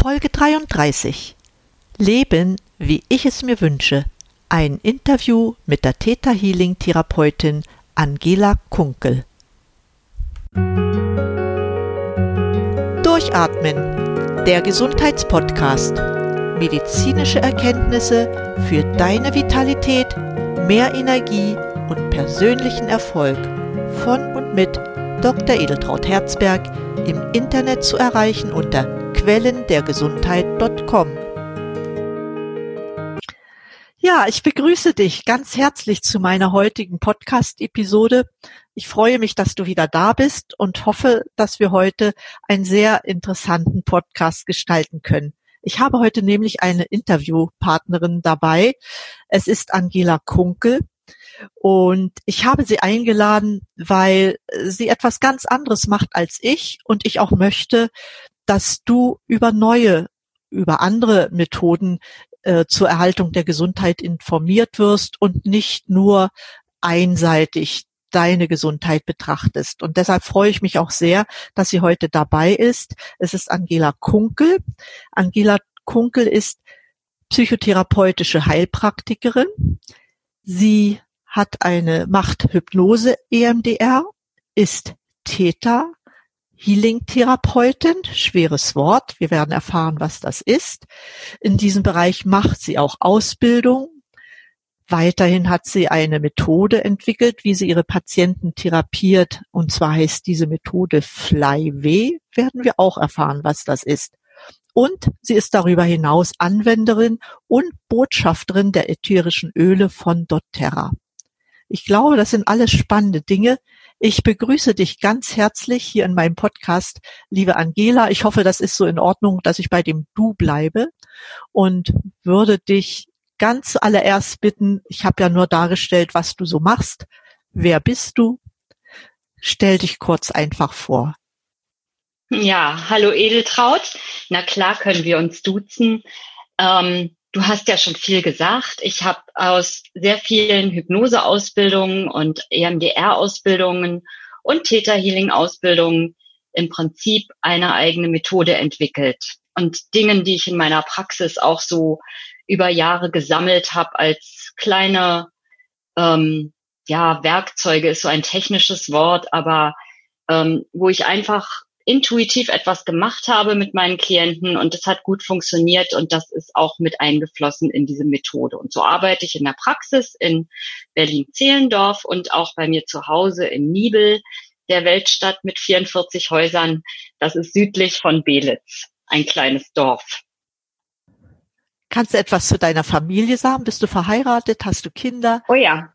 Folge 33 Leben, wie ich es mir wünsche. Ein Interview mit der Theta Healing Therapeutin Angela Kunkel. Durchatmen, der Gesundheitspodcast. Medizinische Erkenntnisse für deine Vitalität, mehr Energie und persönlichen Erfolg von und mit Dr. Edeltraut Herzberg im Internet zu erreichen unter quellendergesundheit.com. Ja, ich begrüße dich ganz herzlich zu meiner heutigen Podcast-Episode. Ich freue mich, dass du wieder da bist und hoffe, dass wir heute einen sehr interessanten Podcast gestalten können. Ich habe heute nämlich eine Interviewpartnerin dabei. Es ist Angela Kunkel. Und ich habe sie eingeladen, weil sie etwas ganz anderes macht als ich und ich auch möchte, dass du über neue, über andere Methoden äh, zur Erhaltung der Gesundheit informiert wirst und nicht nur einseitig deine Gesundheit betrachtest. Und deshalb freue ich mich auch sehr, dass sie heute dabei ist. Es ist Angela Kunkel. Angela Kunkel ist psychotherapeutische Heilpraktikerin. Sie hat eine Machthypnose EMDR, ist Täter, Healing-Therapeutin, schweres Wort. Wir werden erfahren, was das ist. In diesem Bereich macht sie auch Ausbildung. Weiterhin hat sie eine Methode entwickelt, wie sie ihre Patienten therapiert. Und zwar heißt diese Methode FlyW. Werden wir auch erfahren, was das ist. Und sie ist darüber hinaus Anwenderin und Botschafterin der ätherischen Öle von doTERRA. Ich glaube, das sind alles spannende Dinge, ich begrüße dich ganz herzlich hier in meinem Podcast, liebe Angela. Ich hoffe, das ist so in Ordnung, dass ich bei dem Du bleibe und würde dich ganz allererst bitten, ich habe ja nur dargestellt, was du so machst. Wer bist du? Stell dich kurz einfach vor. Ja, hallo Edeltraut. Na klar können wir uns duzen. Ähm, Du hast ja schon viel gesagt. Ich habe aus sehr vielen Hypnoseausbildungen und EMDR-Ausbildungen und Theta Healing-Ausbildungen im Prinzip eine eigene Methode entwickelt. Und Dingen, die ich in meiner Praxis auch so über Jahre gesammelt habe als kleine ähm, ja, Werkzeuge ist so ein technisches Wort, aber ähm, wo ich einfach intuitiv etwas gemacht habe mit meinen Klienten und es hat gut funktioniert und das ist auch mit eingeflossen in diese Methode. Und so arbeite ich in der Praxis in Berlin-Zehlendorf und auch bei mir zu Hause in Nibel, der Weltstadt mit 44 Häusern. Das ist südlich von Belitz, ein kleines Dorf. Kannst du etwas zu deiner Familie sagen? Bist du verheiratet? Hast du Kinder? Oh ja,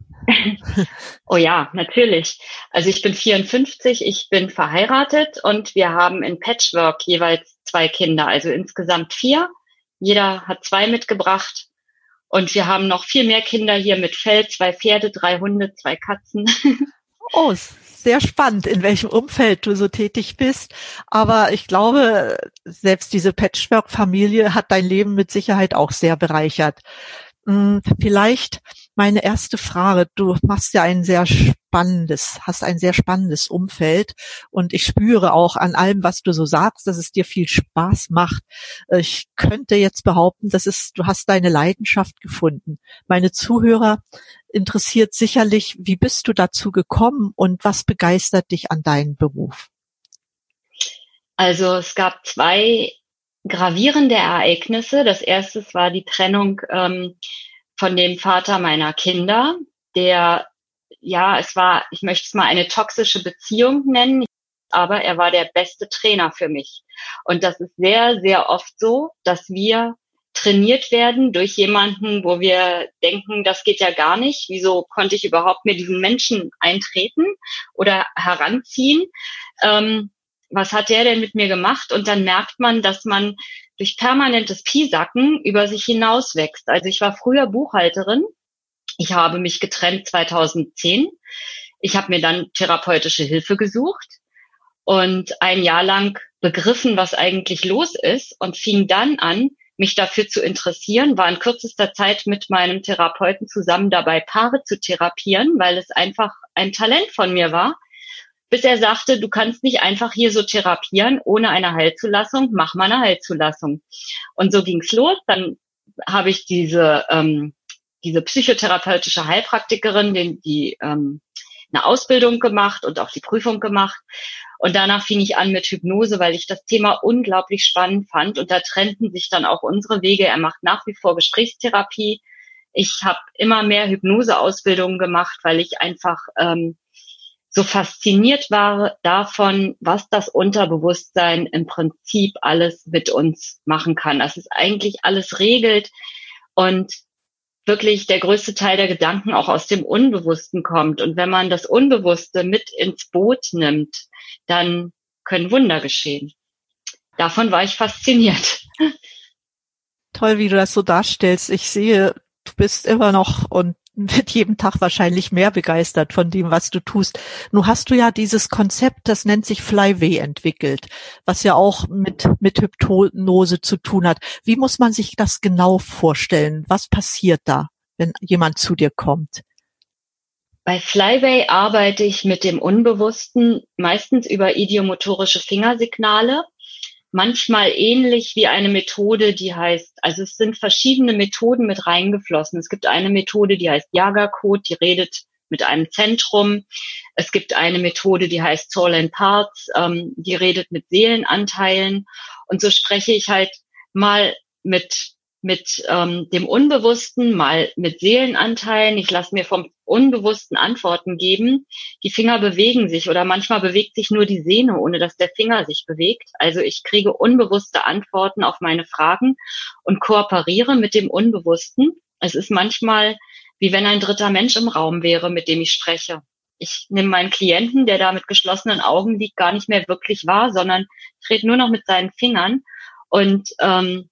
oh ja, natürlich. Also ich bin 54, ich bin verheiratet und wir haben in Patchwork jeweils zwei Kinder, also insgesamt vier. Jeder hat zwei mitgebracht. Und wir haben noch viel mehr Kinder hier mit Feld, zwei Pferde, drei Hunde, zwei Katzen. Oh, sehr spannend, in welchem Umfeld du so tätig bist. Aber ich glaube, selbst diese Patchwork-Familie hat dein Leben mit Sicherheit auch sehr bereichert. Hm, vielleicht meine erste Frage. Du machst ja ein sehr spannendes, hast ein sehr spannendes Umfeld und ich spüre auch an allem, was du so sagst, dass es dir viel Spaß macht. Ich könnte jetzt behaupten, dass es, du hast deine Leidenschaft gefunden. Meine Zuhörer interessiert sicherlich, wie bist du dazu gekommen und was begeistert dich an deinem Beruf? Also es gab zwei gravierende Ereignisse. Das erste war die Trennung ähm, von dem Vater meiner Kinder, der, ja, es war, ich möchte es mal eine toxische Beziehung nennen, aber er war der beste Trainer für mich. Und das ist sehr, sehr oft so, dass wir trainiert werden durch jemanden, wo wir denken, das geht ja gar nicht. Wieso konnte ich überhaupt mir diesen Menschen eintreten oder heranziehen? Ähm, was hat der denn mit mir gemacht? Und dann merkt man, dass man durch permanentes Piesacken über sich hinaus wächst. Also ich war früher Buchhalterin. Ich habe mich getrennt 2010. Ich habe mir dann therapeutische Hilfe gesucht und ein Jahr lang begriffen, was eigentlich los ist und fing dann an, mich dafür zu interessieren, war in kürzester Zeit mit meinem Therapeuten zusammen dabei, Paare zu therapieren, weil es einfach ein Talent von mir war bis er sagte, du kannst nicht einfach hier so therapieren ohne eine Heilzulassung, mach mal eine Heilzulassung. Und so ging's los. Dann habe ich diese, ähm, diese psychotherapeutische Heilpraktikerin, die, die ähm, eine Ausbildung gemacht und auch die Prüfung gemacht. Und danach fing ich an mit Hypnose, weil ich das Thema unglaublich spannend fand. Und da trennten sich dann auch unsere Wege. Er macht nach wie vor Gesprächstherapie. Ich habe immer mehr Hypnoseausbildungen gemacht, weil ich einfach ähm, so fasziniert war davon, was das Unterbewusstsein im Prinzip alles mit uns machen kann. Dass es eigentlich alles regelt und wirklich der größte Teil der Gedanken auch aus dem Unbewussten kommt. Und wenn man das Unbewusste mit ins Boot nimmt, dann können Wunder geschehen. Davon war ich fasziniert. Toll, wie du das so darstellst. Ich sehe, du bist immer noch und mit jedem Tag wahrscheinlich mehr begeistert von dem, was du tust. Nun hast du ja dieses Konzept, das nennt sich Flyway entwickelt, was ja auch mit, mit Hypnose zu tun hat. Wie muss man sich das genau vorstellen? Was passiert da, wenn jemand zu dir kommt? Bei Flyway arbeite ich mit dem Unbewussten meistens über idiomotorische Fingersignale manchmal ähnlich wie eine Methode, die heißt, also es sind verschiedene Methoden mit reingeflossen. Es gibt eine Methode, die heißt Jagercode, die redet mit einem Zentrum. Es gibt eine Methode, die heißt Soul and Parts, ähm, die redet mit Seelenanteilen. Und so spreche ich halt mal mit mit ähm, dem Unbewussten, mal mit Seelenanteilen. Ich lasse mir vom Unbewussten Antworten geben. Die Finger bewegen sich oder manchmal bewegt sich nur die Sehne, ohne dass der Finger sich bewegt. Also ich kriege unbewusste Antworten auf meine Fragen und kooperiere mit dem Unbewussten. Es ist manchmal wie wenn ein dritter Mensch im Raum wäre, mit dem ich spreche. Ich nehme meinen Klienten, der da mit geschlossenen Augen liegt, gar nicht mehr wirklich wahr, sondern dreht nur noch mit seinen Fingern. Und ähm,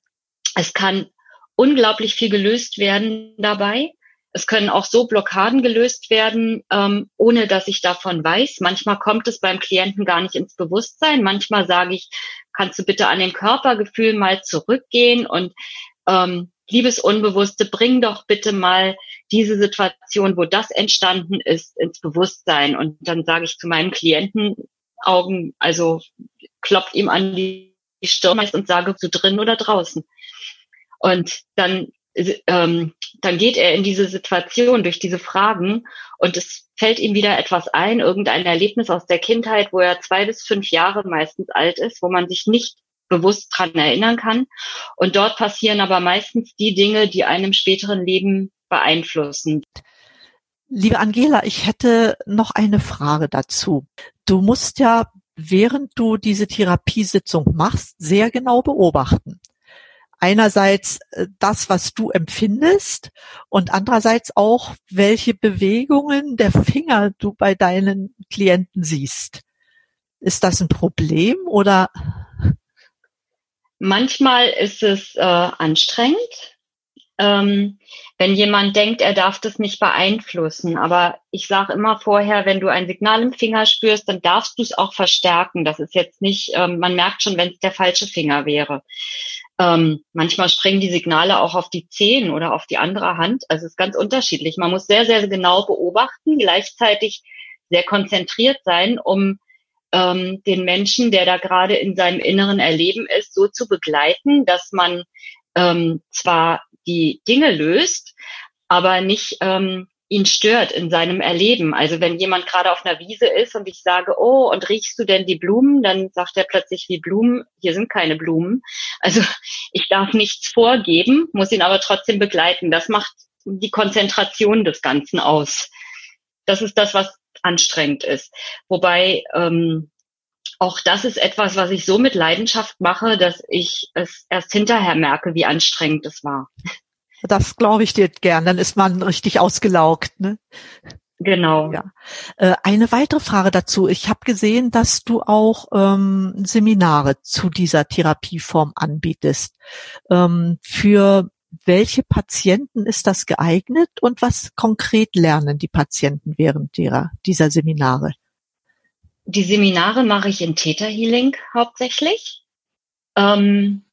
es kann unglaublich viel gelöst werden dabei. Es können auch so Blockaden gelöst werden, ähm, ohne dass ich davon weiß. Manchmal kommt es beim Klienten gar nicht ins Bewusstsein. Manchmal sage ich, kannst du bitte an den Körpergefühl mal zurückgehen und ähm, liebes Unbewusste, bring doch bitte mal diese Situation, wo das entstanden ist, ins Bewusstsein. Und dann sage ich zu meinem Klienten Augen, also klopft ihm an die Stirn und sage, du drin oder draußen. Und dann, ähm, dann geht er in diese Situation durch diese Fragen und es fällt ihm wieder etwas ein, irgendein Erlebnis aus der Kindheit, wo er zwei bis fünf Jahre meistens alt ist, wo man sich nicht bewusst dran erinnern kann. Und dort passieren aber meistens die Dinge, die einem späteren Leben beeinflussen. Liebe Angela, ich hätte noch eine Frage dazu. Du musst ja, während du diese Therapiesitzung machst, sehr genau beobachten einerseits äh, das, was du empfindest und andererseits auch, welche Bewegungen der Finger du bei deinen Klienten siehst. Ist das ein Problem oder? Manchmal ist es äh, anstrengend, ähm, wenn jemand denkt, er darf das nicht beeinflussen. Aber ich sage immer vorher, wenn du ein Signal im Finger spürst, dann darfst du es auch verstärken. Das ist jetzt nicht, ähm, man merkt schon, wenn es der falsche Finger wäre. Ähm, manchmal springen die Signale auch auf die Zehen oder auf die andere Hand. Also es ist ganz unterschiedlich. Man muss sehr, sehr genau beobachten, gleichzeitig sehr konzentriert sein, um ähm, den Menschen, der da gerade in seinem inneren Erleben ist, so zu begleiten, dass man ähm, zwar die Dinge löst, aber nicht ähm, ihn stört in seinem Erleben. Also wenn jemand gerade auf einer Wiese ist und ich sage, oh, und riechst du denn die Blumen? Dann sagt er plötzlich, wie Blumen? Hier sind keine Blumen. Also ich darf nichts vorgeben, muss ihn aber trotzdem begleiten. Das macht die Konzentration des Ganzen aus. Das ist das, was anstrengend ist. Wobei ähm, auch das ist etwas, was ich so mit Leidenschaft mache, dass ich es erst hinterher merke, wie anstrengend es war. Das glaube ich dir gern, dann ist man richtig ausgelaugt. Ne? Genau. Ja. Äh, eine weitere Frage dazu. Ich habe gesehen, dass du auch ähm, Seminare zu dieser Therapieform anbietest. Ähm, für welche Patienten ist das geeignet und was konkret lernen die Patienten während derer, dieser Seminare? Die Seminare mache ich in Theta Healing hauptsächlich. Ähm,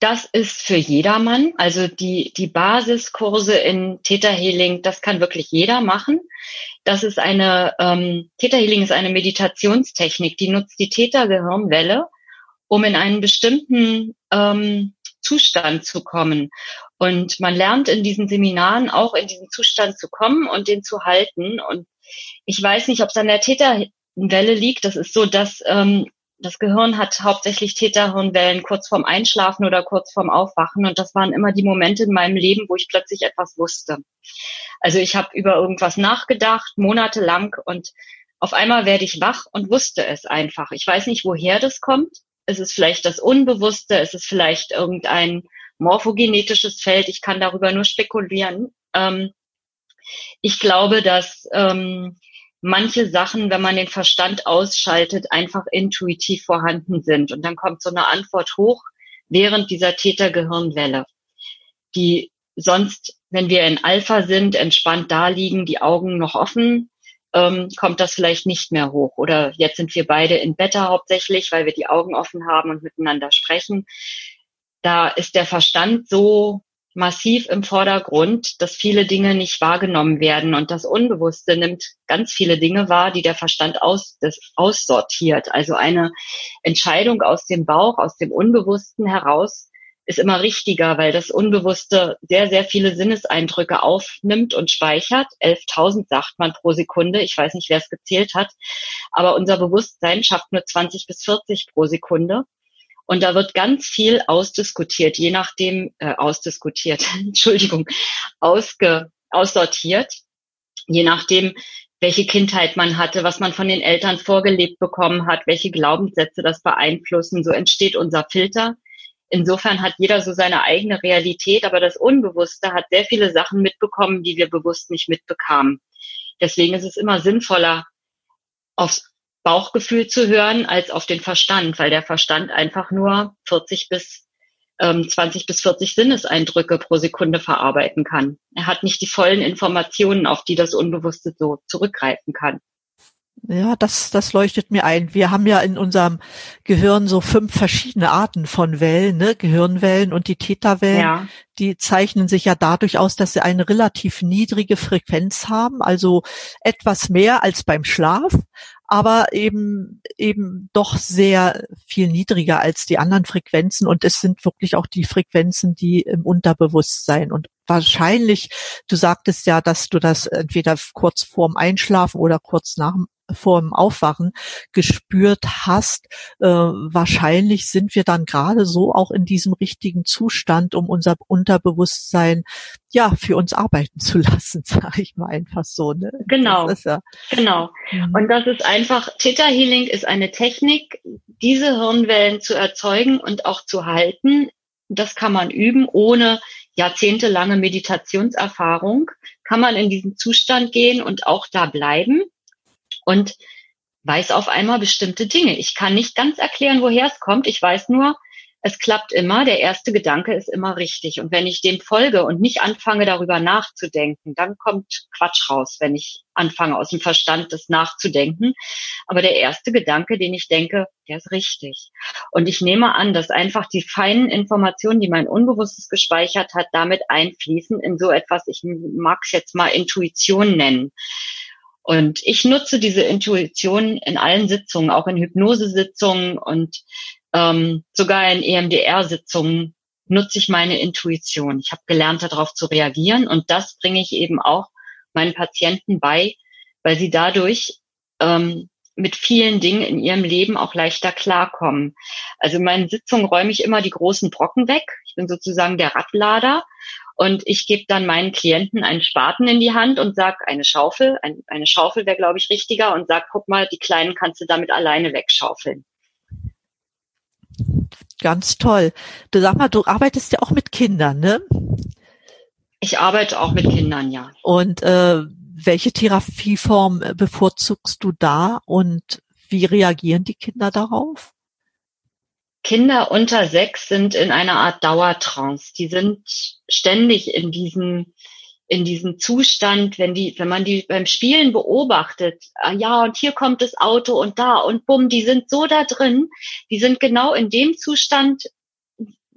das ist für jedermann. Also die, die Basiskurse in Theta Healing, das kann wirklich jeder machen. Das ist eine, ähm, Theta Healing ist eine Meditationstechnik, die nutzt die Theta-Gehirnwelle, um in einen bestimmten ähm, Zustand zu kommen. Und man lernt in diesen Seminaren auch in diesen Zustand zu kommen und den zu halten. Und ich weiß nicht, ob es an der Theta-Welle liegt. Das ist so, dass ähm, das Gehirn hat hauptsächlich Theta-Hirnwellen kurz vorm Einschlafen oder kurz vorm Aufwachen. Und das waren immer die Momente in meinem Leben, wo ich plötzlich etwas wusste. Also ich habe über irgendwas nachgedacht, monatelang und auf einmal werde ich wach und wusste es einfach. Ich weiß nicht, woher das kommt. Es ist vielleicht das Unbewusste, es ist vielleicht irgendein morphogenetisches Feld. Ich kann darüber nur spekulieren. Ähm, ich glaube, dass ähm, manche Sachen, wenn man den Verstand ausschaltet, einfach intuitiv vorhanden sind. Und dann kommt so eine Antwort hoch während dieser Tätergehirnwelle, die sonst, wenn wir in Alpha sind, entspannt da liegen, die Augen noch offen, ähm, kommt das vielleicht nicht mehr hoch. Oder jetzt sind wir beide in Beta hauptsächlich, weil wir die Augen offen haben und miteinander sprechen. Da ist der Verstand so massiv im Vordergrund, dass viele Dinge nicht wahrgenommen werden. Und das Unbewusste nimmt ganz viele Dinge wahr, die der Verstand aus, das aussortiert. Also eine Entscheidung aus dem Bauch, aus dem Unbewussten heraus ist immer richtiger, weil das Unbewusste sehr, sehr viele Sinneseindrücke aufnimmt und speichert. 11.000 sagt man pro Sekunde. Ich weiß nicht, wer es gezählt hat. Aber unser Bewusstsein schafft nur 20 bis 40 pro Sekunde. Und da wird ganz viel ausdiskutiert, je nachdem, äh, ausdiskutiert, Entschuldigung, ausge, aussortiert, je nachdem, welche Kindheit man hatte, was man von den Eltern vorgelebt bekommen hat, welche Glaubenssätze das beeinflussen. So entsteht unser Filter. Insofern hat jeder so seine eigene Realität, aber das Unbewusste hat sehr viele Sachen mitbekommen, die wir bewusst nicht mitbekamen. Deswegen ist es immer sinnvoller, aufs Bauchgefühl zu hören als auf den Verstand, weil der Verstand einfach nur 40 bis ähm, 20 bis 40 Sinneseindrücke pro Sekunde verarbeiten kann. Er hat nicht die vollen Informationen, auf die das Unbewusste so zurückgreifen kann. Ja, das, das leuchtet mir ein. Wir haben ja in unserem Gehirn so fünf verschiedene Arten von Wellen, ne? Gehirnwellen und die Theta-Wellen. Ja. Die zeichnen sich ja dadurch aus, dass sie eine relativ niedrige Frequenz haben, also etwas mehr als beim Schlaf, aber eben eben doch sehr viel niedriger als die anderen Frequenzen. Und es sind wirklich auch die Frequenzen, die im Unterbewusstsein. Und wahrscheinlich, du sagtest ja, dass du das entweder kurz vorm Einschlafen oder kurz nach vor dem Aufwachen gespürt hast. Äh, wahrscheinlich sind wir dann gerade so auch in diesem richtigen Zustand, um unser Unterbewusstsein ja für uns arbeiten zu lassen, sage ich mal einfach so. Ne? Genau, ja, genau. Mhm. Und das ist einfach Theta Healing ist eine Technik, diese Hirnwellen zu erzeugen und auch zu halten. Das kann man üben ohne jahrzehntelange Meditationserfahrung. Kann man in diesen Zustand gehen und auch da bleiben und weiß auf einmal bestimmte Dinge. Ich kann nicht ganz erklären, woher es kommt. Ich weiß nur, es klappt immer. Der erste Gedanke ist immer richtig. Und wenn ich dem folge und nicht anfange, darüber nachzudenken, dann kommt Quatsch raus, wenn ich anfange, aus dem Verstand das nachzudenken. Aber der erste Gedanke, den ich denke, der ist richtig. Und ich nehme an, dass einfach die feinen Informationen, die mein Unbewusstes gespeichert hat, damit einfließen in so etwas, ich mag es jetzt mal Intuition nennen. Und ich nutze diese Intuition in allen Sitzungen, auch in Hypnosesitzungen und ähm, sogar in EMDR-Sitzungen nutze ich meine Intuition. Ich habe gelernt, darauf zu reagieren und das bringe ich eben auch meinen Patienten bei, weil sie dadurch ähm, mit vielen Dingen in ihrem Leben auch leichter klarkommen. Also in meinen Sitzungen räume ich immer die großen Brocken weg. Ich bin sozusagen der Radlader und ich gebe dann meinen Klienten einen Spaten in die Hand und sag eine Schaufel, ein, eine Schaufel wäre, glaube ich, richtiger und sag, guck mal, die Kleinen kannst du damit alleine wegschaufeln. Ganz toll. Du sag mal, du arbeitest ja auch mit Kindern, ne? Ich arbeite auch mit Kindern, ja. Und äh, welche Therapieform bevorzugst du da und wie reagieren die Kinder darauf? Kinder unter sechs sind in einer Art Dauertrance. Die sind ständig in diesem in diesem Zustand, wenn die, wenn man die beim Spielen beobachtet, ah, ja, und hier kommt das Auto und da und bumm, die sind so da drin, die sind genau in dem Zustand,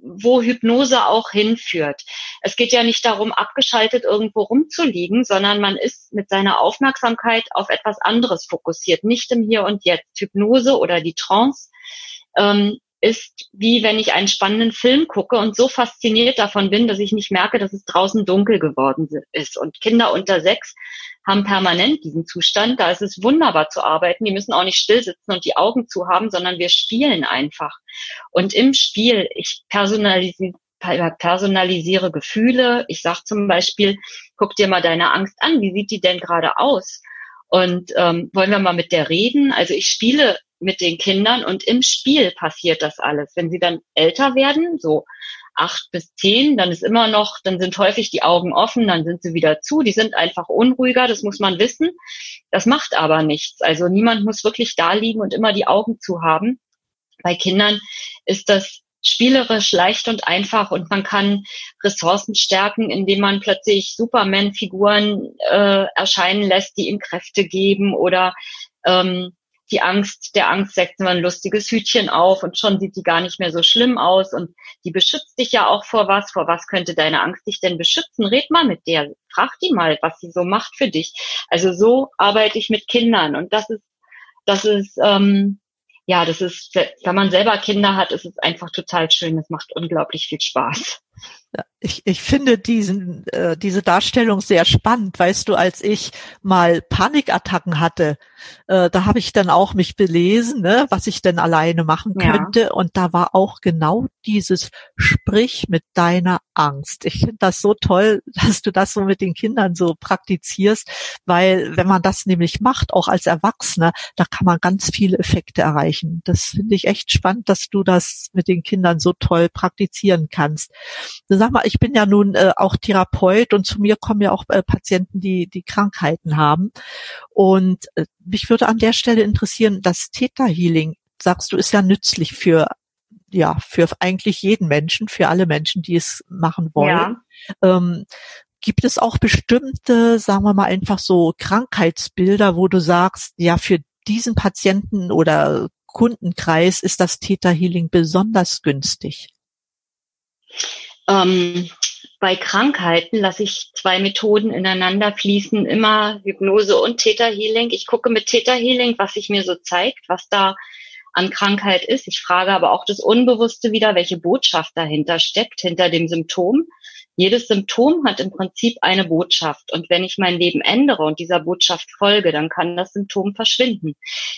wo Hypnose auch hinführt. es geht ja nicht darum, abgeschaltet irgendwo rumzuliegen, sondern man ist mit seiner Aufmerksamkeit auf etwas anderes fokussiert, nicht im Hier und Jetzt. Hypnose oder die Trance ähm, ist wie wenn ich einen spannenden Film gucke und so fasziniert davon bin, dass ich nicht merke, dass es draußen dunkel geworden ist. Und Kinder unter sechs haben permanent diesen Zustand. Da ist es wunderbar zu arbeiten. Die müssen auch nicht still sitzen und die Augen zu haben, sondern wir spielen einfach. Und im Spiel, ich personalisiere personalisiere Gefühle. Ich sage zum Beispiel, guck dir mal deine Angst an. Wie sieht die denn gerade aus? Und ähm, wollen wir mal mit der reden? Also ich spiele mit den Kindern und im Spiel passiert das alles. Wenn sie dann älter werden, so acht bis zehn, dann ist immer noch, dann sind häufig die Augen offen, dann sind sie wieder zu, die sind einfach unruhiger, das muss man wissen. Das macht aber nichts. Also niemand muss wirklich da liegen und immer die Augen zu haben. Bei Kindern ist das spielerisch leicht und einfach und man kann Ressourcen stärken, indem man plötzlich Superman-Figuren äh, erscheinen lässt, die ihm Kräfte geben oder ähm, die Angst, der Angst setzt man ein lustiges Hütchen auf und schon sieht die gar nicht mehr so schlimm aus und die beschützt dich ja auch vor was. Vor was könnte deine Angst dich denn beschützen? Red mal mit der, frag die mal, was sie so macht für dich. Also so arbeite ich mit Kindern und das ist, das ist, ähm, ja, das ist, wenn man selber Kinder hat, ist es einfach total schön. Es macht unglaublich viel Spaß. Ich, ich finde diesen, äh, diese Darstellung sehr spannend. Weißt du, als ich mal Panikattacken hatte, äh, da habe ich dann auch mich belesen, ne, was ich denn alleine machen könnte. Ja. Und da war auch genau dieses Sprich mit deiner Angst. Ich finde das so toll, dass du das so mit den Kindern so praktizierst, weil wenn man das nämlich macht, auch als Erwachsener, da kann man ganz viele Effekte erreichen. Das finde ich echt spannend, dass du das mit den Kindern so toll praktizieren kannst. Sag mal, ich bin ja nun äh, auch Therapeut und zu mir kommen ja auch äh, Patienten, die die Krankheiten haben. Und äh, mich würde an der Stelle interessieren, das Theta Healing, sagst du, ist ja nützlich für ja für eigentlich jeden Menschen, für alle Menschen, die es machen wollen. Ja. Ähm, gibt es auch bestimmte, sagen wir mal einfach so Krankheitsbilder, wo du sagst, ja für diesen Patienten oder Kundenkreis ist das Theta Healing besonders günstig? Ähm, bei Krankheiten lasse ich zwei Methoden ineinander fließen, immer Hypnose und Theta Healing. Ich gucke mit Theta Healing, was sich mir so zeigt, was da an Krankheit ist. Ich frage aber auch das Unbewusste wieder, welche Botschaft dahinter steckt, hinter dem Symptom. Jedes Symptom hat im Prinzip eine Botschaft. Und wenn ich mein Leben ändere und dieser Botschaft folge, dann kann das Symptom verschwinden.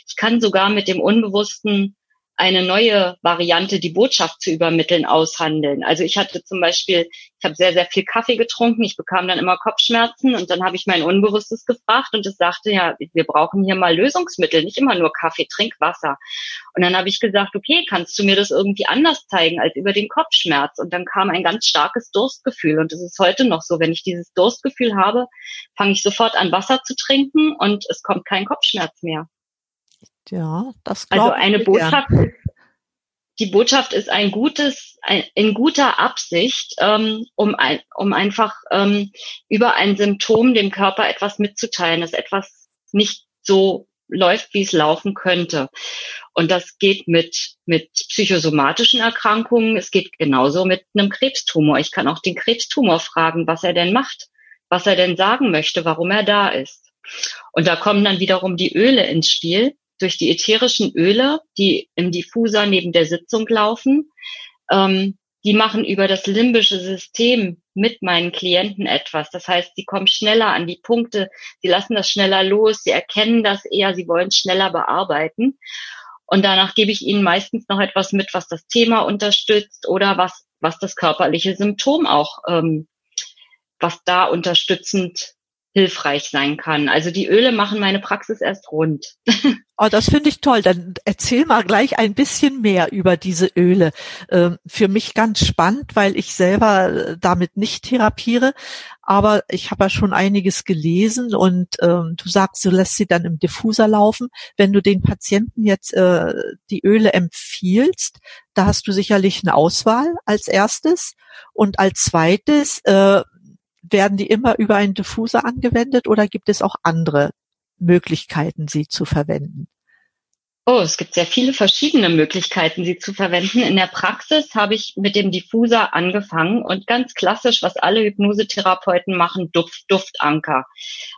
Ich kann sogar mit dem Unbewussten eine neue Variante, die Botschaft zu übermitteln, aushandeln. Also ich hatte zum Beispiel, ich habe sehr, sehr viel Kaffee getrunken, ich bekam dann immer Kopfschmerzen und dann habe ich mein Unbewusstes gefragt und es sagte, ja, wir brauchen hier mal Lösungsmittel, nicht immer nur Kaffee, trink Wasser. Und dann habe ich gesagt, okay, kannst du mir das irgendwie anders zeigen als über den Kopfschmerz? Und dann kam ein ganz starkes Durstgefühl und es ist heute noch so, wenn ich dieses Durstgefühl habe, fange ich sofort an Wasser zu trinken und es kommt kein Kopfschmerz mehr. Ja, das Also eine Botschaft ist, die Botschaft ist ein gutes, ein, in guter Absicht, ähm, um, ein, um einfach ähm, über ein Symptom dem Körper etwas mitzuteilen, dass etwas nicht so läuft, wie es laufen könnte. Und das geht mit, mit psychosomatischen Erkrankungen. Es geht genauso mit einem Krebstumor. Ich kann auch den Krebstumor fragen, was er denn macht, was er denn sagen möchte, warum er da ist. Und da kommen dann wiederum die Öle ins Spiel, durch die ätherischen Öle, die im Diffuser neben der Sitzung laufen. Ähm, die machen über das limbische System mit meinen Klienten etwas. Das heißt, sie kommen schneller an die Punkte, sie lassen das schneller los, sie erkennen das eher, sie wollen schneller bearbeiten. Und danach gebe ich ihnen meistens noch etwas mit, was das Thema unterstützt oder was, was das körperliche Symptom auch, ähm, was da unterstützend hilfreich sein kann. Also die Öle machen meine Praxis erst rund. Oh, das finde ich toll. Dann erzähl mal gleich ein bisschen mehr über diese Öle. Ähm, für mich ganz spannend, weil ich selber äh, damit nicht therapiere, aber ich habe ja schon einiges gelesen und ähm, du sagst, du lässt sie dann im Diffuser laufen. Wenn du den Patienten jetzt äh, die Öle empfiehlst, da hast du sicherlich eine Auswahl als erstes und als zweites äh, werden die immer über einen Diffuser angewendet oder gibt es auch andere Möglichkeiten, sie zu verwenden? Oh, es gibt sehr viele verschiedene Möglichkeiten, sie zu verwenden. In der Praxis habe ich mit dem Diffuser angefangen und ganz klassisch, was alle Hypnosetherapeuten machen, Duft, Duftanker.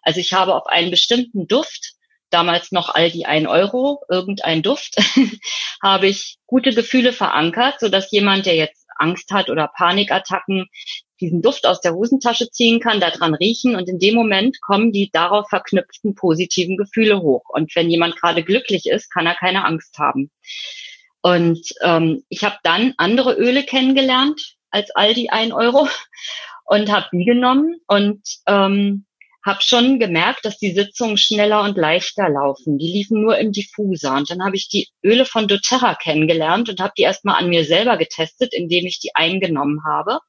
Also ich habe auf einen bestimmten Duft, damals noch all die ein Euro, irgendein Duft, habe ich gute Gefühle verankert, so dass jemand, der jetzt Angst hat oder Panikattacken, diesen Duft aus der Hosentasche ziehen kann, daran riechen und in dem Moment kommen die darauf verknüpften positiven Gefühle hoch. Und wenn jemand gerade glücklich ist, kann er keine Angst haben. Und ähm, ich habe dann andere Öle kennengelernt als all die ein Euro und habe die genommen und ähm, habe schon gemerkt, dass die Sitzungen schneller und leichter laufen. Die liefen nur im Diffuser. Und dann habe ich die Öle von doTERRA kennengelernt und habe die erstmal an mir selber getestet, indem ich die eingenommen habe.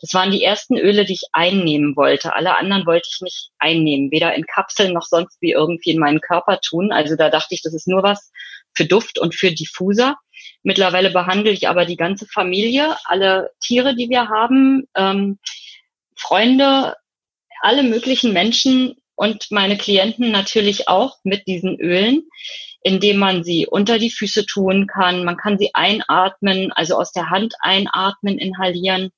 Das waren die ersten Öle, die ich einnehmen wollte. Alle anderen wollte ich nicht einnehmen, weder in Kapseln noch sonst wie irgendwie in meinen Körper tun. Also da dachte ich, das ist nur was für Duft und für Diffuser. Mittlerweile behandle ich aber die ganze Familie, alle Tiere, die wir haben, ähm, Freunde, alle möglichen Menschen und meine Klienten natürlich auch mit diesen Ölen, indem man sie unter die Füße tun kann. Man kann sie einatmen, also aus der Hand einatmen, inhalieren.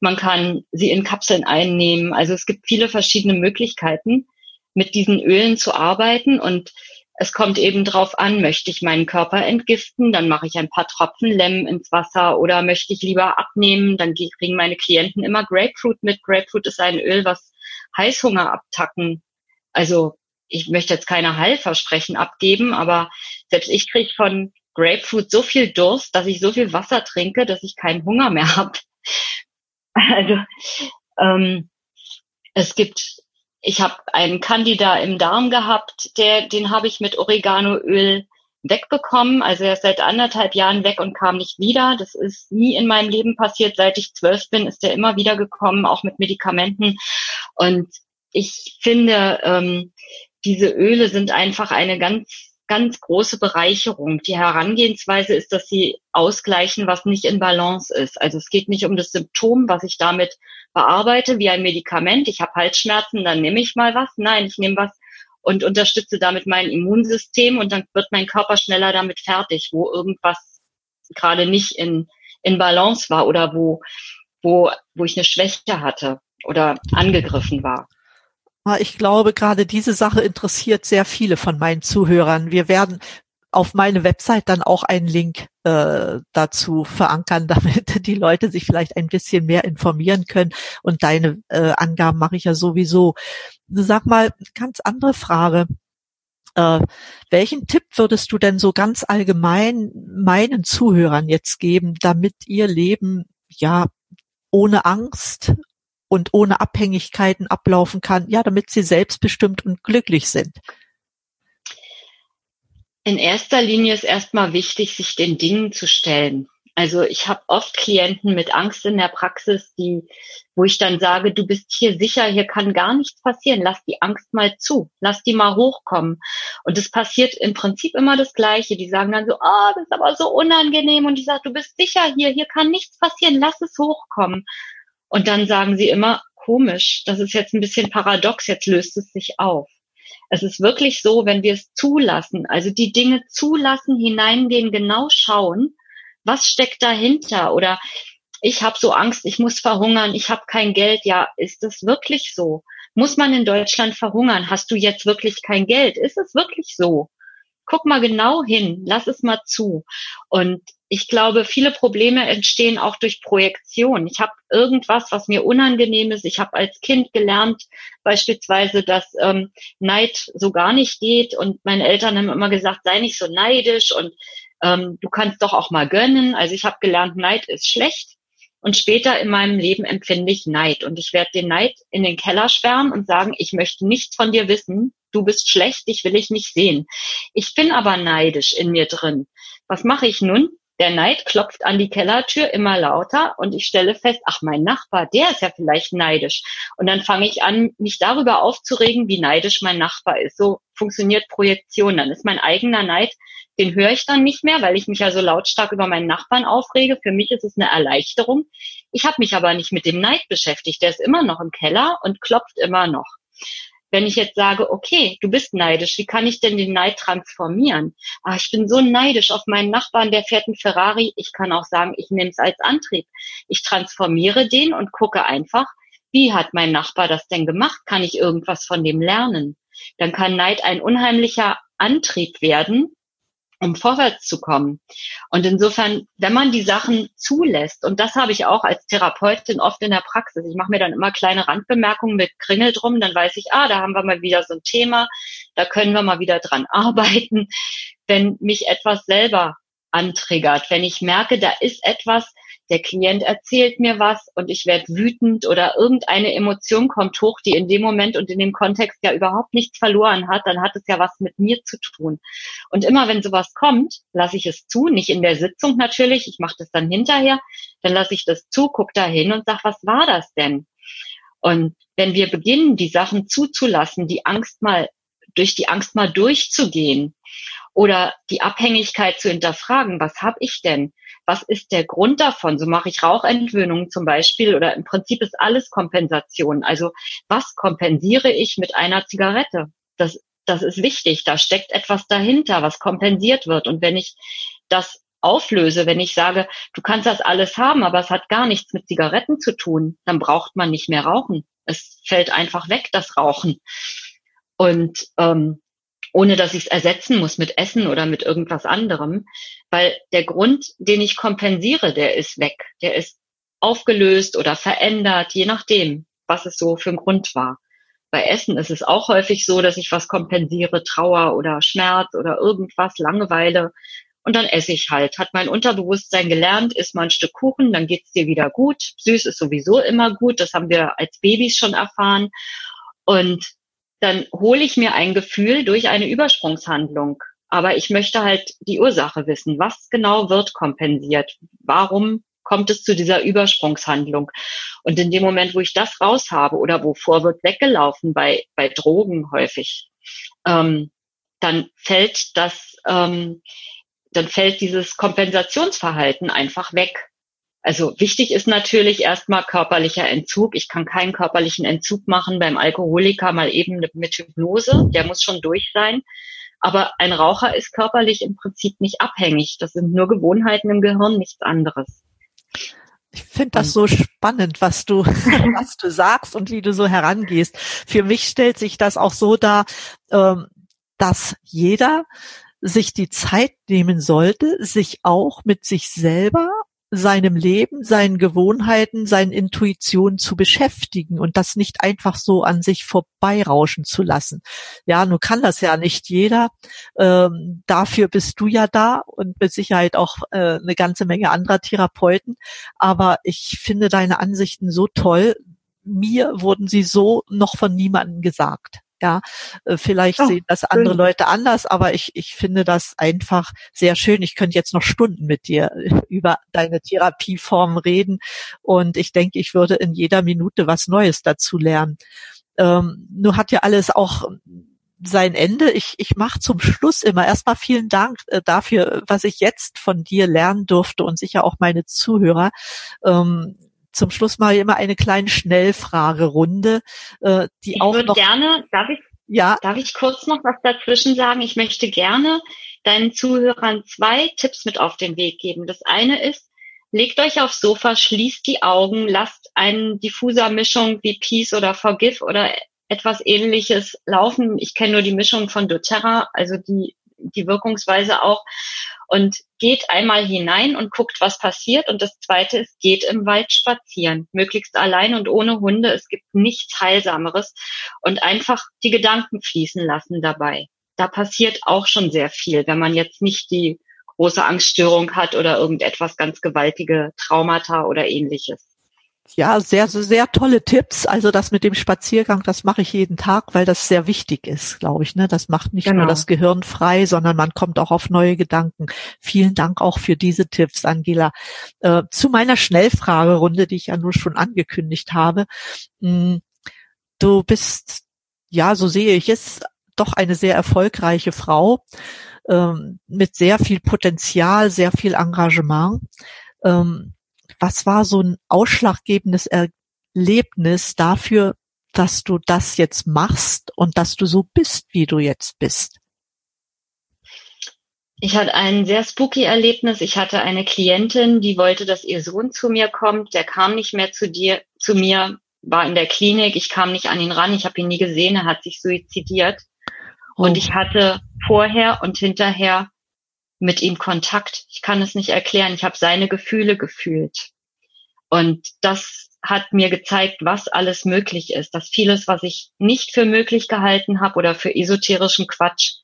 Man kann sie in Kapseln einnehmen. Also es gibt viele verschiedene Möglichkeiten, mit diesen Ölen zu arbeiten und es kommt eben drauf an, möchte ich meinen Körper entgiften, dann mache ich ein paar Tropfen Lemm ins Wasser oder möchte ich lieber abnehmen, dann kriegen meine Klienten immer Grapefruit mit. Grapefruit ist ein Öl, was Heißhunger abtacken. Also ich möchte jetzt keine Heilversprechen abgeben, aber selbst ich kriege von Grapefruit so viel Durst, dass ich so viel Wasser trinke, dass ich keinen Hunger mehr habe. Also ähm, es gibt, ich habe einen Candida im Darm gehabt, der, den habe ich mit Oreganoöl wegbekommen. Also er ist seit anderthalb Jahren weg und kam nicht wieder. Das ist nie in meinem Leben passiert. Seit ich zwölf bin, ist er immer wieder gekommen, auch mit Medikamenten. Und ich finde, ähm, diese Öle sind einfach eine ganz ganz große Bereicherung. Die Herangehensweise ist, dass sie ausgleichen, was nicht in Balance ist. Also es geht nicht um das Symptom, was ich damit bearbeite, wie ein Medikament. Ich habe Halsschmerzen, dann nehme ich mal was. Nein, ich nehme was und unterstütze damit mein Immunsystem und dann wird mein Körper schneller damit fertig, wo irgendwas gerade nicht in, in Balance war oder wo, wo, wo ich eine Schwäche hatte oder angegriffen war. Ich glaube, gerade diese Sache interessiert sehr viele von meinen Zuhörern. Wir werden auf meine Website dann auch einen Link äh, dazu verankern, damit die Leute sich vielleicht ein bisschen mehr informieren können. Und deine äh, Angaben mache ich ja sowieso. Sag mal, ganz andere Frage. Äh, welchen Tipp würdest du denn so ganz allgemein meinen Zuhörern jetzt geben, damit ihr Leben ja ohne Angst und ohne Abhängigkeiten ablaufen kann, ja, damit sie selbstbestimmt und glücklich sind? In erster Linie ist erstmal wichtig, sich den Dingen zu stellen. Also ich habe oft Klienten mit Angst in der Praxis, die, wo ich dann sage, du bist hier sicher, hier kann gar nichts passieren. Lass die Angst mal zu, lass die mal hochkommen. Und es passiert im Prinzip immer das Gleiche. Die sagen dann so, oh, das ist aber so unangenehm. Und ich sage, du bist sicher hier, hier kann nichts passieren, lass es hochkommen. Und dann sagen sie immer, komisch, das ist jetzt ein bisschen paradox, jetzt löst es sich auf. Es ist wirklich so, wenn wir es zulassen, also die Dinge zulassen, hineingehen, genau schauen, was steckt dahinter oder ich habe so Angst, ich muss verhungern, ich habe kein Geld. Ja, ist es wirklich so? Muss man in Deutschland verhungern? Hast du jetzt wirklich kein Geld? Ist es wirklich so? Guck mal genau hin, lass es mal zu. Und ich glaube, viele Probleme entstehen auch durch Projektion. Ich habe irgendwas, was mir unangenehm ist. Ich habe als Kind gelernt, beispielsweise, dass ähm, Neid so gar nicht geht. Und meine Eltern haben immer gesagt, sei nicht so neidisch und ähm, du kannst doch auch mal gönnen. Also ich habe gelernt, Neid ist schlecht. Und später in meinem Leben empfinde ich Neid. Und ich werde den Neid in den Keller sperren und sagen, ich möchte nichts von dir wissen. Du bist schlecht, dich will ich nicht sehen. Ich bin aber neidisch in mir drin. Was mache ich nun? Der Neid klopft an die Kellertür immer lauter und ich stelle fest, ach, mein Nachbar, der ist ja vielleicht neidisch. Und dann fange ich an, mich darüber aufzuregen, wie neidisch mein Nachbar ist. So funktioniert Projektion. Dann ist mein eigener Neid, den höre ich dann nicht mehr, weil ich mich ja so lautstark über meinen Nachbarn aufrege. Für mich ist es eine Erleichterung. Ich habe mich aber nicht mit dem Neid beschäftigt. Der ist immer noch im Keller und klopft immer noch. wenn ich jetzt sage, okay, du bist neidisch, wie kann ich denn den Neid transformieren? Ah, ich bin so neidisch auf meinen Nachbarn, der fährt einen Ferrari. Ich kann auch sagen, ich nehme es als Antrieb. Ich transformiere den und gucke einfach, wie hat mein Nachbar das denn gemacht? Kann ich irgendwas von dem lernen? Dann kann Neid ein unheimlicher Antrieb werden, um vorwärts zu kommen. Und insofern, wenn man die Sachen zulässt, und das habe ich auch als Therapeutin oft in der Praxis, ich mache mir dann immer kleine Randbemerkungen mit Kringel drum, dann weiß ich, ah, da haben wir mal wieder so ein Thema, da können wir mal wieder dran arbeiten. Wenn mich etwas selber antriggert, wenn ich merke, da ist etwas, der Klient erzählt mir was und ich werde wütend oder irgendeine Emotion kommt hoch, die in dem Moment und in dem Kontext ja überhaupt nichts verloren hat, dann hat es ja was mit mir zu tun. Und immer wenn sowas kommt, lasse ich es zu, nicht in der Sitzung natürlich, ich mache das dann hinterher, dann lasse ich das zu, guck da hin und sag, was war das denn? Und wenn wir beginnen, die Sachen zuzulassen, die Angst mal durch die Angst mal durchzugehen oder die Abhängigkeit zu hinterfragen, was habe ich denn? Was ist der Grund davon? So mache ich Rauchentwöhnungen zum Beispiel oder im Prinzip ist alles Kompensation. Also was kompensiere ich mit einer Zigarette? Das, das ist wichtig. Da steckt etwas dahinter, was kompensiert wird. Und wenn ich das auflöse, wenn ich sage, du kannst das alles haben, aber es hat gar nichts mit Zigaretten zu tun, dann braucht man nicht mehr rauchen. Es fällt einfach weg, das Rauchen. Und ähm, ohne dass ich es ersetzen muss mit Essen oder mit irgendwas anderem, weil der Grund, den ich kompensiere, der ist weg, der ist aufgelöst oder verändert, je nachdem, was es so für ein Grund war. Bei Essen ist es auch häufig so, dass ich was kompensiere, Trauer oder Schmerz oder irgendwas, Langeweile. Und dann esse ich halt. Hat mein Unterbewusstsein gelernt, isst mal ein Stück Kuchen, dann geht's dir wieder gut. Süß ist sowieso immer gut. Das haben wir als Babys schon erfahren. Und dann hole ich mir ein Gefühl durch eine Übersprungshandlung. Aber ich möchte halt die Ursache wissen. Was genau wird kompensiert? Warum kommt es zu dieser Übersprungshandlung? Und in dem Moment, wo ich das raus habe oder wovor wird weggelaufen, bei, bei Drogen häufig, ähm, dann fällt das, ähm, dann fällt dieses Kompensationsverhalten einfach weg. Also wichtig ist natürlich erstmal körperlicher Entzug. Ich kann keinen körperlichen Entzug machen beim Alkoholiker mal eben mit Hypnose. Der muss schon durch sein. Aber ein Raucher ist körperlich im Prinzip nicht abhängig. Das sind nur Gewohnheiten im Gehirn, nichts anderes. Ich finde das so spannend, was du, was du sagst und wie du so herangehst. Für mich stellt sich das auch so dar, ähm, dass jeder sich die Zeit nehmen sollte, sich auch mit sich selber seinem Leben, seinen Gewohnheiten, seinen Intuitionen zu beschäftigen und das nicht einfach so an sich vorbeirauschen zu lassen. Ja, nun kann das ja nicht jeder. Ähm, dafür bist du ja da und mit Sicherheit auch äh, eine ganze Menge anderer Therapeuten. Aber ich finde deine Ansichten so toll. Mir wurden sie so noch von niemandem gesagt. Ja, äh, vielleicht oh, sehen das andere schön. Leute anders, aber ich, ich finde das einfach sehr schön. Ich könnte jetzt noch Stunden mit dir über deine Therapieform reden und ich denke, ich würde in jeder Minute was Neues dazu lernen. Ähm, nur hat ja alles auch sein Ende. Ich, ich mache zum Schluss immer erstmal vielen Dank äh, dafür, was ich jetzt von dir lernen durfte und sicher auch meine Zuhörer. Ähm, zum Schluss mal immer eine kleine Schnellfragerunde, äh, die ich auch würde noch gerne, darf ich, ja? darf ich kurz noch was dazwischen sagen? Ich möchte gerne deinen Zuhörern zwei Tipps mit auf den Weg geben. Das eine ist, legt euch aufs Sofa, schließt die Augen, lasst eine Diffuser-Mischung wie Peace oder Forgive oder etwas ähnliches laufen. Ich kenne nur die Mischung von doTERRA, also die, die Wirkungsweise auch und geht einmal hinein und guckt, was passiert. Und das zweite ist, geht im Wald spazieren, möglichst allein und ohne Hunde. Es gibt nichts Heilsameres und einfach die Gedanken fließen lassen dabei. Da passiert auch schon sehr viel, wenn man jetzt nicht die große Angststörung hat oder irgendetwas ganz gewaltige Traumata oder ähnliches. Ja, sehr, sehr tolle Tipps. Also das mit dem Spaziergang, das mache ich jeden Tag, weil das sehr wichtig ist, glaube ich. Ne? Das macht nicht genau. nur das Gehirn frei, sondern man kommt auch auf neue Gedanken. Vielen Dank auch für diese Tipps, Angela. Äh, zu meiner Schnellfragerunde, die ich ja nur schon angekündigt habe. Hm, du bist, ja, so sehe ich es, doch eine sehr erfolgreiche Frau ähm, mit sehr viel Potenzial, sehr viel Engagement. Ähm, was war so ein ausschlaggebendes Erlebnis dafür, dass du das jetzt machst und dass du so bist, wie du jetzt bist? Ich hatte ein sehr spooky Erlebnis. Ich hatte eine Klientin, die wollte, dass ihr Sohn zu mir kommt. Der kam nicht mehr zu dir, zu mir, war in der Klinik. Ich kam nicht an ihn ran. Ich habe ihn nie gesehen. Er hat sich suizidiert. Oh. Und ich hatte vorher und hinterher mit ihm Kontakt. Ich kann es nicht erklären. Ich habe seine Gefühle gefühlt. Und das hat mir gezeigt, was alles möglich ist. Dass vieles, was ich nicht für möglich gehalten habe oder für esoterischen Quatsch,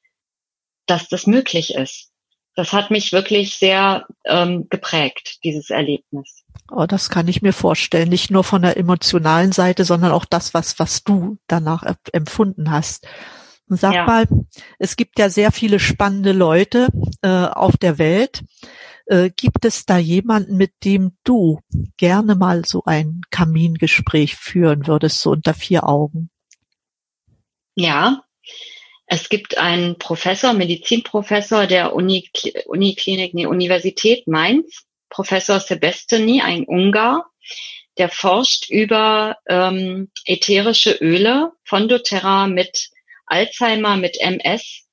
dass das möglich ist. Das hat mich wirklich sehr ähm, geprägt, dieses Erlebnis. Oh, das kann ich mir vorstellen. Nicht nur von der emotionalen Seite, sondern auch das, was, was du danach empfunden hast. Sag ja. mal, es gibt ja sehr viele spannende Leute äh, auf der Welt. Äh, gibt es da jemanden, mit dem du gerne mal so ein Kamingespräch führen würdest, so unter vier Augen? Ja, es gibt einen Professor, Medizinprofessor der Uni, Uniklinik, nee, Universität Mainz, Professor Sebestany, ein Ungar, der forscht über ähm, ätherische Öle von doTERRA mit Alzheimer, mit MS.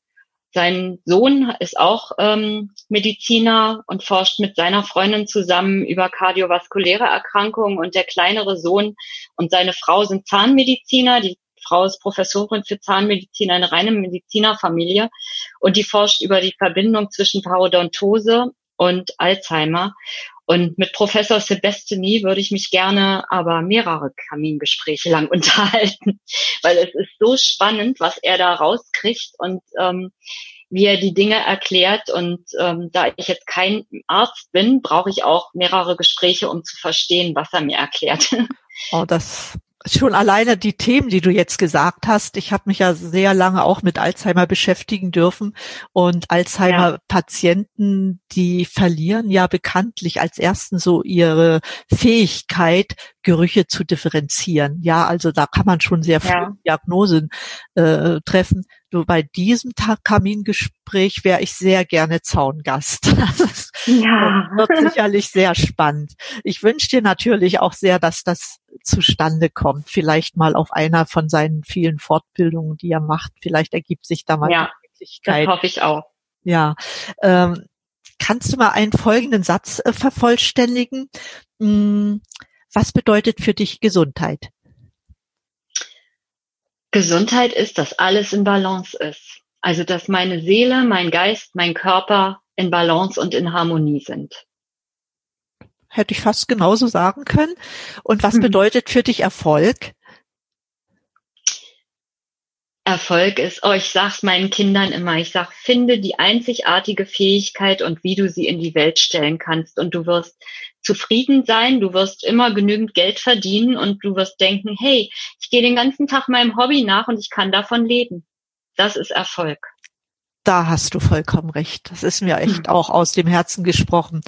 Sein Sohn ist auch ähm, Mediziner und forscht mit seiner Freundin zusammen über kardiovaskuläre Erkrankungen und der kleinere Sohn und seine Frau sind Zahnmediziner, die Frau ist Professorin für Zahnmedizin, eine reine Medizinerfamilie und die forscht über die Verbindung zwischen Parodontose und Alzheimer. Und mit Professor Sebestany würde ich mich gerne aber mehrere Kamingespräche lang unterhalten, weil es ist so spannend, was er da rauskriegt und ähm, wie er die Dinge erklärt. Und ähm, da ich jetzt kein Arzt bin, brauche ich auch mehrere Gespräche, um zu verstehen, was er mir erklärt. Oh, das schon alleine die Themen, die du jetzt gesagt hast. Ich habe mich ja sehr lange auch mit Alzheimer beschäftigen dürfen und Alzheimer-Patienten, die verlieren ja bekanntlich als ersten so ihre Fähigkeit, Gerüche zu differenzieren. Ja, also da kann man schon sehr früh ja. Diagnosen äh, treffen. Nur bei diesem Tag Kamingespräch wäre ich sehr gerne Zaungast. ja. Das wird sicherlich sehr spannend. Ich wünsche dir natürlich auch sehr, dass das zustande kommt. Vielleicht mal auf einer von seinen vielen Fortbildungen, die er macht. Vielleicht ergibt sich da mal ja, die Möglichkeit. Das hoffe ich auch. Ja. Ähm, kannst du mal einen folgenden Satz äh, vervollständigen? Hm, was bedeutet für dich Gesundheit? Gesundheit ist, dass alles in Balance ist. Also, dass meine Seele, mein Geist, mein Körper in Balance und in Harmonie sind. Hätte ich fast genauso sagen können. Und was hm. bedeutet für dich Erfolg? Erfolg ist, oh, ich sag's meinen Kindern immer, ich sag, finde die einzigartige Fähigkeit und wie du sie in die Welt stellen kannst und du wirst zufrieden sein, du wirst immer genügend Geld verdienen und du wirst denken, hey, ich gehe den ganzen Tag meinem Hobby nach und ich kann davon leben. Das ist Erfolg. Da hast du vollkommen recht. Das ist mir echt hm. auch aus dem Herzen gesprochen.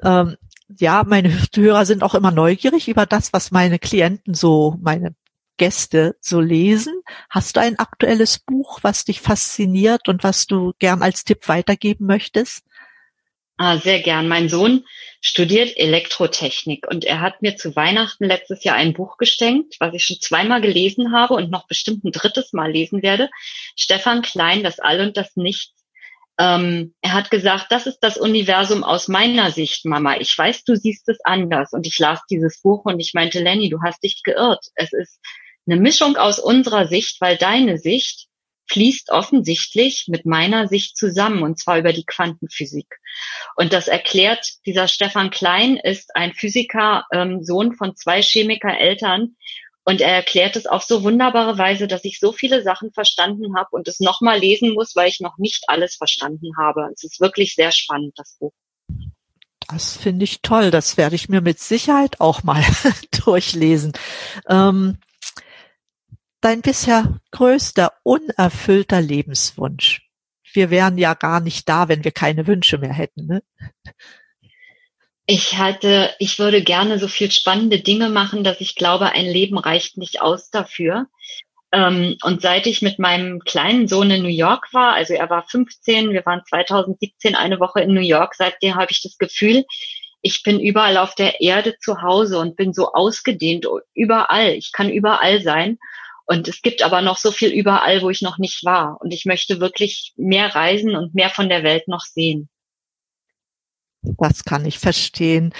Ähm, ja, meine Hörer sind auch immer neugierig über das, was meine Klienten so, meine Gäste so lesen. Hast du ein aktuelles Buch, was dich fasziniert und was du gern als Tipp weitergeben möchtest? Ah, sehr gern. Mein Sohn studiert Elektrotechnik und er hat mir zu Weihnachten letztes Jahr ein Buch geschenkt, was ich schon zweimal gelesen habe und noch bestimmt ein drittes Mal lesen werde. Stefan Klein, das All und das Nichts. Ähm, er hat gesagt, das ist das Universum aus meiner Sicht, Mama. Ich weiß, du siehst es anders. Und ich las dieses Buch und ich meinte, Lenny, du hast dich geirrt. Es ist eine Mischung aus unserer Sicht, weil deine Sicht fließt offensichtlich mit meiner Sicht zusammen und zwar über die Quantenphysik. Und das erklärt, dieser Stefan Klein ist ein Physiker, ähm, Sohn von zwei Chemiker-Eltern und er erklärt es auf so wunderbare Weise, dass ich so viele Sachen verstanden habe und es nochmal lesen muss, weil ich noch nicht alles verstanden habe. Es ist wirklich sehr spannend, das Buch. Das finde ich toll. Das werde ich mir mit Sicherheit auch mal durchlesen. Ähm, dein bisher größter unerfüllter Lebenswunsch? Wir wären ja gar nicht da, wenn wir keine Wünsche mehr hätten. Ne? Ich hatte, ich würde gerne so viel spannende Dinge machen, dass ich glaube, ein Leben reicht nicht aus dafür. Ähm, und seit ich mit meinem kleinen Sohn in New York war, also er war 15, wir waren 2017 eine Woche in New York, seitdem habe ich das Gefühl, ich bin überall auf der Erde zu Hause und bin so ausgedehnt, überall. Ich kann überall sein. Und es gibt aber noch so viel überall, wo ich noch nicht war. Und ich möchte wirklich mehr reisen und mehr von der Welt noch sehen. Das kann ich verstehen.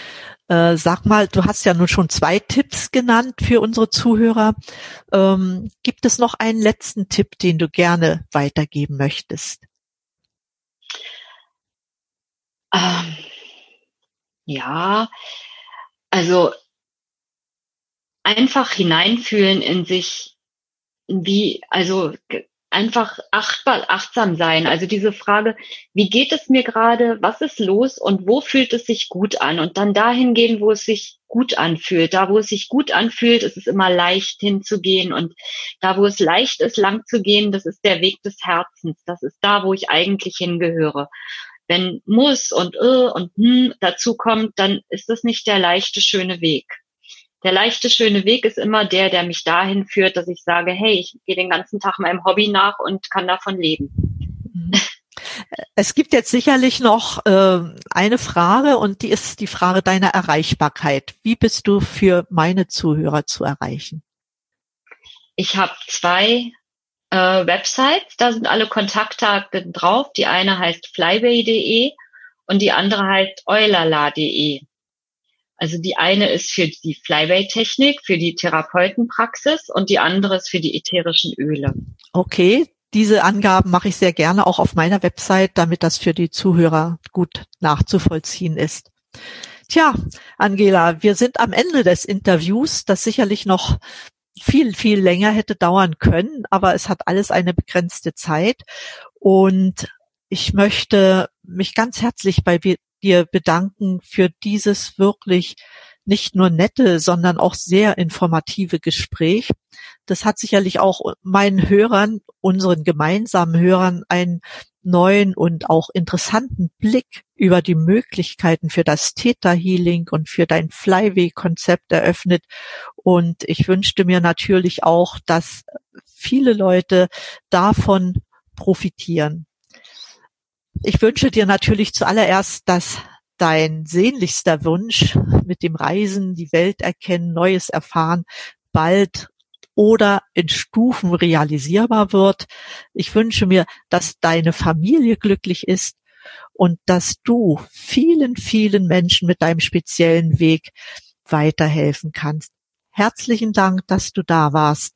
Äh, sag mal, du hast ja nun schon zwei Tipps genannt für unsere Zuhörer. Ähm, gibt es noch einen letzten Tipp, den du gerne weitergeben möchtest? Ähm, ja, also einfach hineinfühlen in sich, wie, also einfach achtbar, achtsam sein. Also diese Frage, wie geht es mir gerade, was ist los und wo fühlt es sich gut an? Und dann dahin gehen, wo es sich gut anfühlt. Da, wo es sich gut anfühlt, ist es immer leicht hinzugehen. Und da, wo es leicht ist, lang zu gehen, das ist der Weg des Herzens. Das ist da, wo ich eigentlich hingehöre. Wenn muss und äh und hm dazu kommt, dann ist das nicht der leichte, schöne Weg der leichte, schöne Weg ist immer der, der mich dahin führt, dass ich sage, hey, ich gehe den ganzen Tag meinem Hobby nach und kann davon leben. Mhm. Es gibt jetzt sicherlich noch äh, eine Frage und die ist die Frage deiner Erreichbarkeit. Wie bist du für meine Zuhörer zu erreichen? Ich habe zwei äh, Websites, da sind alle Kontaktdaten drauf. Die eine heißt flyway.de und die andere heißt eulala.de. Also die eine ist für die Flyway-Technik, für die Therapeutenpraxis und die andere ist für die ätherischen Öle. Okay, diese Angaben mache ich sehr gerne auch auf meiner Website, damit das für die Zuhörer gut nachzuvollziehen ist. Tja, Angela, wir sind am Ende des Interviews, das sicherlich noch viel, viel länger hätte dauern können, aber es hat alles eine begrenzte Zeit. Und ich möchte mich ganz herzlich bei dir bedanken für dieses wirklich nicht nur nette, sondern auch sehr informative Gespräch. Das hat sicherlich auch meinen Hörern, unseren gemeinsamen Hörern, einen neuen und auch interessanten Blick über die Möglichkeiten für das Theta Healing und für dein Flyway-Konzept eröffnet. Und ich wünschte mir natürlich auch, dass viele Leute davon profitieren. Ich wünsche dir natürlich zuallererst, dass dein sehnlichster Wunsch mit dem Reisen, die Welt erkennen, Neues erfahren, bald oder in Stufen realisierbar wird. Ich wünsche mir, dass deine Familie glücklich ist und dass du vielen, vielen Menschen mit deinem speziellen Weg weiterhelfen kannst. Herzlichen Dank, dass du da warst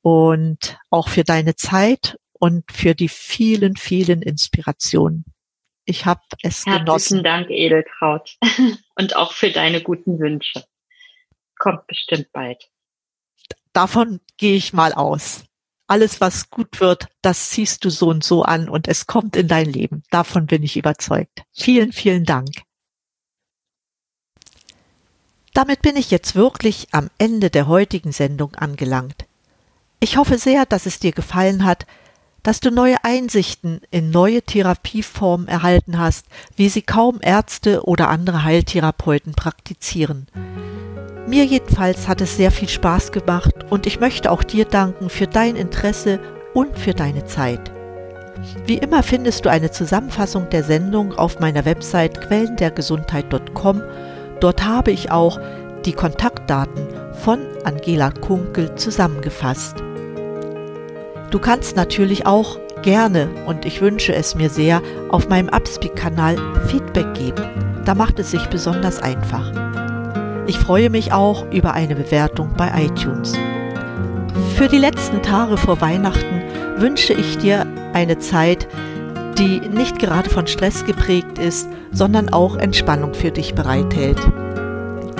und auch für deine Zeit und für die vielen, vielen Inspirationen. Ich habe es Herzlichen genossen. Dank, Edeltraut. Und auch für deine guten Wünsche. Kommt bestimmt bald. Davon gehe ich mal aus. Alles, was gut wird, das ziehst du so und so an und es kommt in dein Leben. Davon bin ich überzeugt. Vielen, vielen Dank. Damit bin ich jetzt wirklich am Ende der heutigen Sendung angelangt. Ich hoffe sehr, dass es dir gefallen hat, dass du neue Einsichten in neue Therapieformen erhalten hast, wie sie kaum Ärzte oder andere Heiltherapeuten praktizieren. Mir jedenfalls hat es sehr viel Spaß gemacht und ich möchte auch dir danken für dein Interesse und für deine Zeit. Wie immer findest du eine Zusammenfassung der Sendung auf meiner Website quellendergesundheit.com. Dort habe ich auch die Kontaktdaten von Angela Kunkel zusammengefasst. Du kannst natürlich auch gerne, und ich wünsche es mir sehr, auf meinem Upspeak-Kanal Feedback geben. Da macht es sich besonders einfach. Ich freue mich auch über eine Bewertung bei iTunes. Für die letzten Tage vor Weihnachten wünsche ich dir eine Zeit, die nicht gerade von Stress geprägt ist, sondern auch Entspannung für dich bereithält.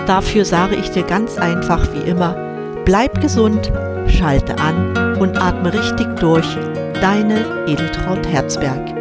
Dafür sage ich dir ganz einfach wie immer, bleib gesund, schalte an und atme richtig durch. Deine Edeltraut Herzberg.